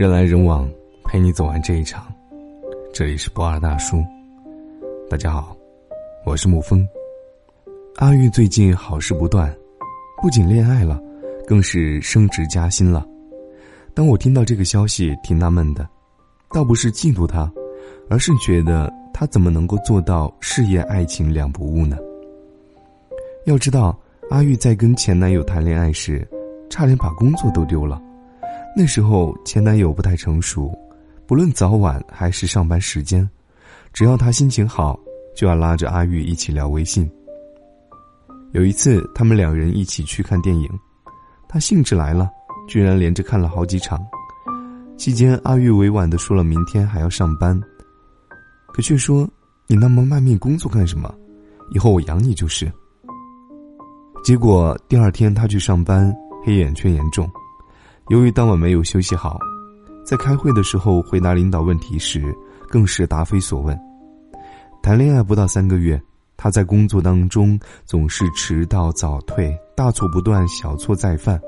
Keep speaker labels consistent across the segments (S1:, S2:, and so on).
S1: 人来人往，陪你走完这一场。这里是不二大叔，大家好，我是沐风。阿玉最近好事不断，不仅恋爱了，更是升职加薪了。当我听到这个消息，挺纳闷的，倒不是嫉妒他，而是觉得他怎么能够做到事业爱情两不误呢？要知道，阿玉在跟前男友谈恋爱时，差点把工作都丢了。那时候前男友不太成熟，不论早晚还是上班时间，只要他心情好，就要拉着阿玉一起聊微信。有一次，他们两人一起去看电影，他兴致来了，居然连着看了好几场。期间，阿玉委婉的说了明天还要上班，可却说：“你那么卖命工作干什么？以后我养你就是。”结果第二天他去上班，黑眼圈严重。由于当晚没有休息好，在开会的时候回答领导问题时，更是答非所问。谈恋爱不到三个月，他在工作当中总是迟到早退，大错不断，小错再犯。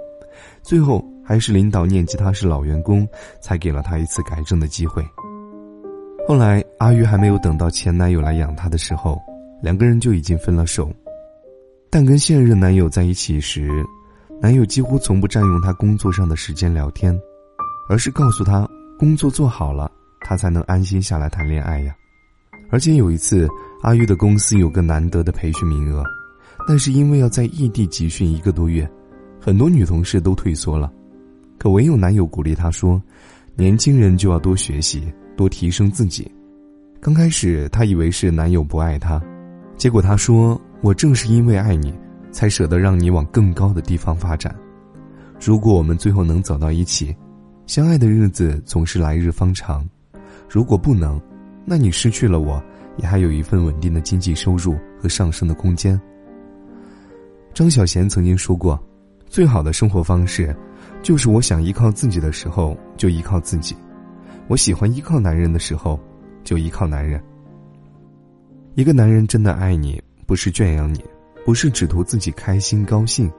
S1: 最后还是领导念及他是老员工，才给了他一次改正的机会。后来阿玉还没有等到前男友来养她的时候，两个人就已经分了手。但跟现任男友在一起时，男友几乎从不占用她工作上的时间聊天，而是告诉她工作做好了，她才能安心下来谈恋爱呀。而且有一次，阿玉的公司有个难得的培训名额，但是因为要在异地集训一个多月，很多女同事都退缩了，可唯有男友鼓励她说：“年轻人就要多学习，多提升自己。”刚开始她以为是男友不爱她，结果他说：“我正是因为爱你。”才舍得让你往更高的地方发展。如果我们最后能走到一起，相爱的日子总是来日方长；如果不能，那你失去了我，也还有一份稳定的经济收入和上升的空间。张小娴曾经说过：“最好的生活方式，就是我想依靠自己的时候就依靠自己，我喜欢依靠男人的时候就依靠男人。一个男人真的爱你，不是圈养你。”不是只图自己开心高兴，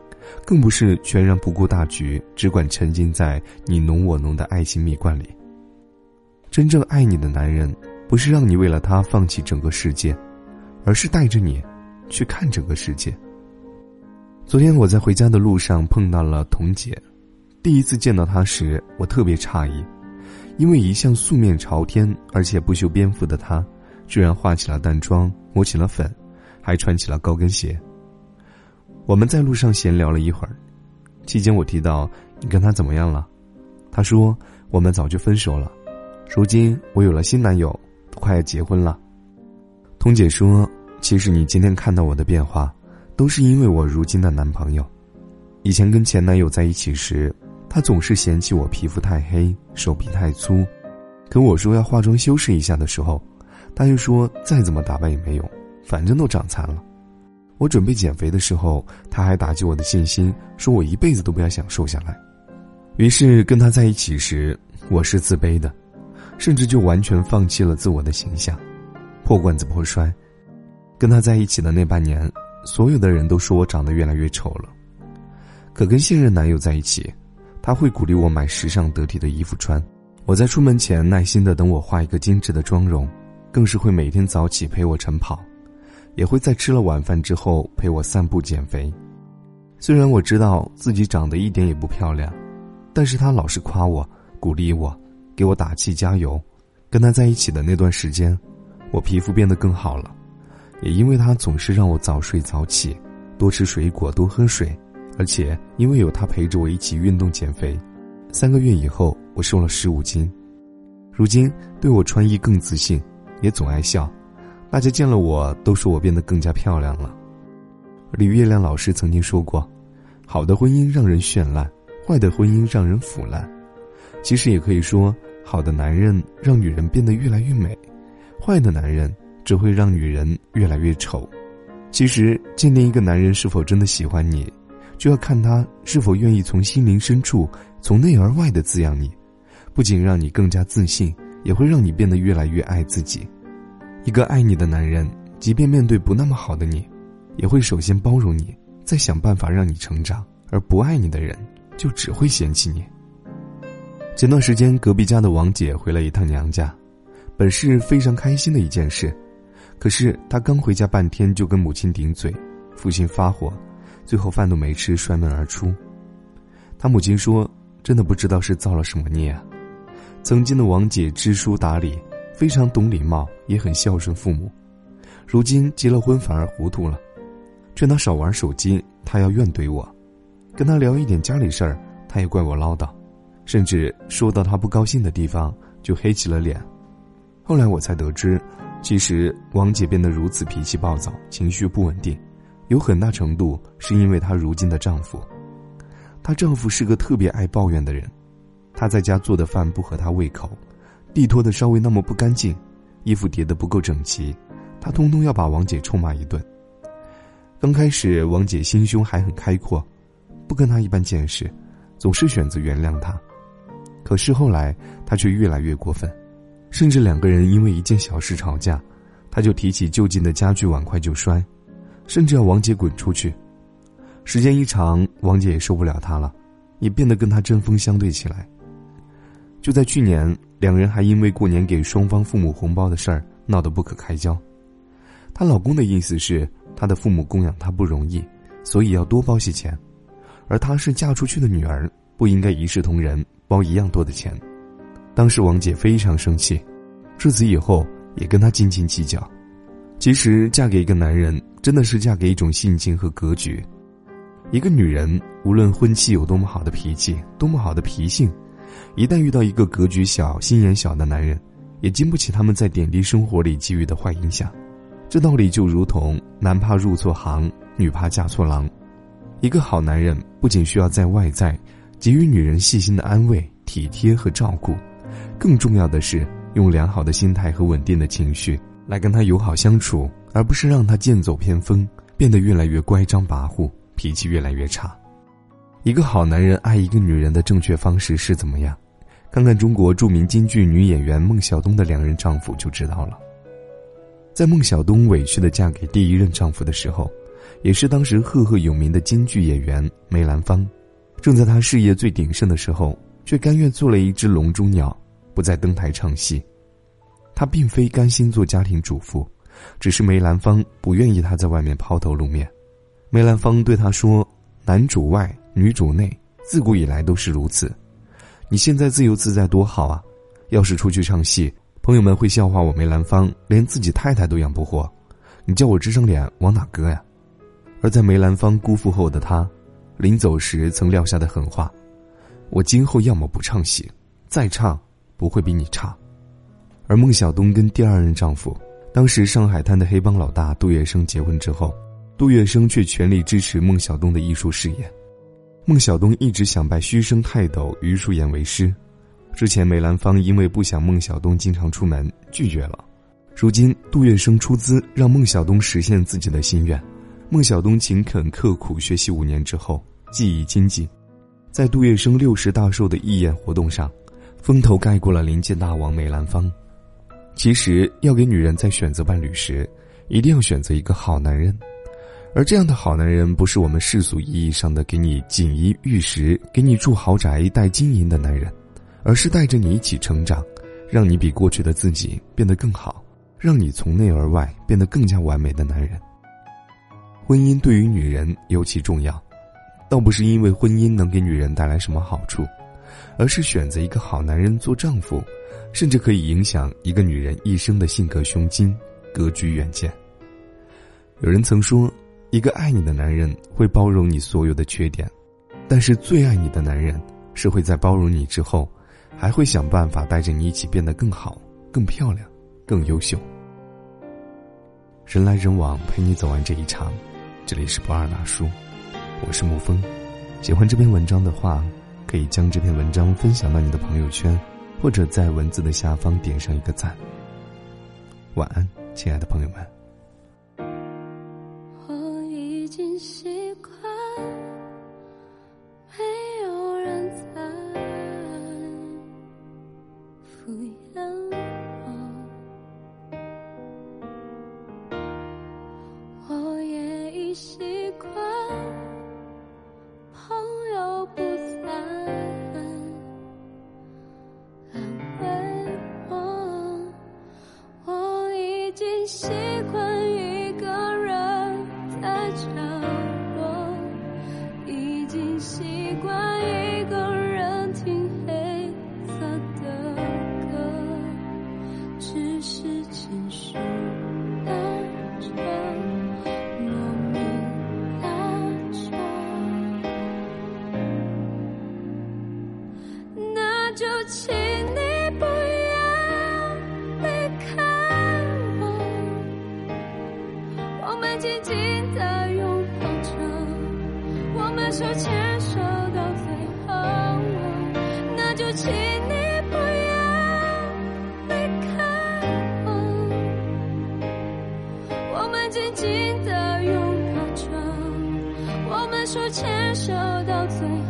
S1: 更不是全然不顾大局，只管沉浸在你侬我侬的爱情蜜罐里。真正爱你的男人，不是让你为了他放弃整个世界，而是带着你去看整个世界。昨天我在回家的路上碰到了童姐，第一次见到她时，我特别诧异，因为一向素面朝天而且不修边幅的她，居然化起了淡妆，抹起了粉，还穿起了高跟鞋。我们在路上闲聊了一会儿，期间我提到你跟他怎么样了，他说我们早就分手了，如今我有了新男友，都快要结婚了。彤姐说，其实你今天看到我的变化，都是因为我如今的男朋友。以前跟前男友在一起时，他总是嫌弃我皮肤太黑，手臂太粗，可我说要化妆修饰一下的时候，他又说再怎么打扮也没用，反正都长残了。我准备减肥的时候，他还打击我的信心，说我一辈子都不要想瘦下来。于是跟他在一起时，我是自卑的，甚至就完全放弃了自我的形象，破罐子破摔。跟他在一起的那半年，所有的人都说我长得越来越丑了。可跟现任男友在一起，他会鼓励我买时尚得体的衣服穿，我在出门前耐心的等我化一个精致的妆容，更是会每天早起陪我晨跑。也会在吃了晚饭之后陪我散步减肥。虽然我知道自己长得一点也不漂亮，但是他老是夸我、鼓励我、给我打气加油。跟他在一起的那段时间，我皮肤变得更好了，也因为他总是让我早睡早起，多吃水果、多喝水，而且因为有他陪着我一起运动减肥，三个月以后我瘦了十五斤。如今对我穿衣更自信，也总爱笑。大家见了我都说我变得更加漂亮了。李月亮老师曾经说过：“好的婚姻让人绚烂，坏的婚姻让人腐烂。”其实也可以说，好的男人让女人变得越来越美，坏的男人只会让女人越来越丑。其实，鉴定一个男人是否真的喜欢你，就要看他是否愿意从心灵深处、从内而外的滋养你，不仅让你更加自信，也会让你变得越来越爱自己。一个爱你的男人，即便面对不那么好的你，也会首先包容你，再想办法让你成长；而不爱你的人，就只会嫌弃你。前段时间，隔壁家的王姐回了一趟娘家，本是非常开心的一件事。可是她刚回家半天，就跟母亲顶嘴，父亲发火，最后饭都没吃，摔门而出。他母亲说：“真的不知道是造了什么孽啊！曾经的王姐知书达理，非常懂礼貌，也很孝顺父母，如今结了婚反而糊涂了。劝她少玩手机，她要怨怼我；跟她聊一点家里事儿，她也怪我唠叨。”甚至说到他不高兴的地方就黑起了脸。后来我才得知，其实王姐变得如此脾气暴躁、情绪不稳定，有很大程度是因为她如今的丈夫。她丈夫是个特别爱抱怨的人，她在家做的饭不合她胃口，地拖的稍微那么不干净，衣服叠得不够整齐，他通通要把王姐臭骂一顿。刚开始，王姐心胸还很开阔，不跟他一般见识，总是选择原谅他。可是后来，他却越来越过分，甚至两个人因为一件小事吵架，他就提起就近的家具碗筷就摔，甚至要王姐滚出去。时间一长，王姐也受不了他了，也变得跟他针锋相对起来。就在去年，两人还因为过年给双方父母红包的事儿闹得不可开交。她老公的意思是，她的父母供养她不容易，所以要多包些钱，而她是嫁出去的女儿，不应该一视同仁。包一样多的钱，当时王姐非常生气，自此以后也跟他斤斤计较。其实嫁给一个男人，真的是嫁给一种性情和格局。一个女人无论婚期有多么好的脾气，多么好的脾性，一旦遇到一个格局小、心眼小的男人，也经不起他们在点滴生活里给予的坏影响。这道理就如同男怕入错行，女怕嫁错郎。一个好男人不仅需要在外在。给予女人细心的安慰、体贴和照顾，更重要的是用良好的心态和稳定的情绪来跟她友好相处，而不是让她剑走偏锋，变得越来越乖张跋扈，脾气越来越差。一个好男人爱一个女人的正确方式是怎么样？看看中国著名京剧女演员孟小冬的两任丈夫就知道了。在孟小冬委屈的嫁给第一任丈夫的时候，也是当时赫赫有名的京剧演员梅兰芳。正在他事业最鼎盛的时候，却甘愿做了一只笼中鸟，不再登台唱戏。他并非甘心做家庭主妇，只是梅兰芳不愿意他在外面抛头露面。梅兰芳对他说：“男主外，女主内，自古以来都是如此。你现在自由自在多好啊！要是出去唱戏，朋友们会笑话我梅兰芳连自己太太都养不活，你叫我这张脸往哪搁呀？”而在梅兰芳辜负后的他。临走时曾撂下的狠话：“我今后要么不唱戏，再唱不会比你差。”而孟小冬跟第二任丈夫，当时上海滩的黑帮老大杜月笙结婚之后，杜月笙却全力支持孟小冬的艺术事业。孟小冬一直想拜虚声泰斗余叔岩为师，之前梅兰芳因为不想孟小冬经常出门拒绝了，如今杜月笙出资让孟小冬实现自己的心愿。孟小冬勤恳刻苦学习五年之后，技艺精进，在杜月笙六十大寿的义宴活动上，风头盖过了临界大王梅兰芳。其实，要给女人在选择伴侣时，一定要选择一个好男人，而这样的好男人，不是我们世俗意义上的给你锦衣玉食、给你住豪宅、带金银的男人，而是带着你一起成长，让你比过去的自己变得更好，让你从内而外变得更加完美的男人。婚姻对于女人尤其重要，倒不是因为婚姻能给女人带来什么好处，而是选择一个好男人做丈夫，甚至可以影响一个女人一生的性格胸襟、格局远见。有人曾说，一个爱你的男人会包容你所有的缺点，但是最爱你的男人是会在包容你之后，还会想办法带着你一起变得更好、更漂亮、更优秀。人来人往，陪你走完这一场。这里是不二大叔，我是沐风。喜欢这篇文章的话，可以将这篇文章分享到你的朋友圈，或者在文字的下方点上一个赞。晚安，亲爱的朋友们。
S2: 请你不要离开我，我们紧紧的拥抱着，我们手牵手到最后，那就请你不要离开我，我们紧紧的拥抱着，我们手牵手到最后。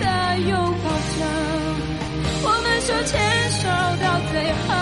S2: 的拥抱着，我们手牵手到最后。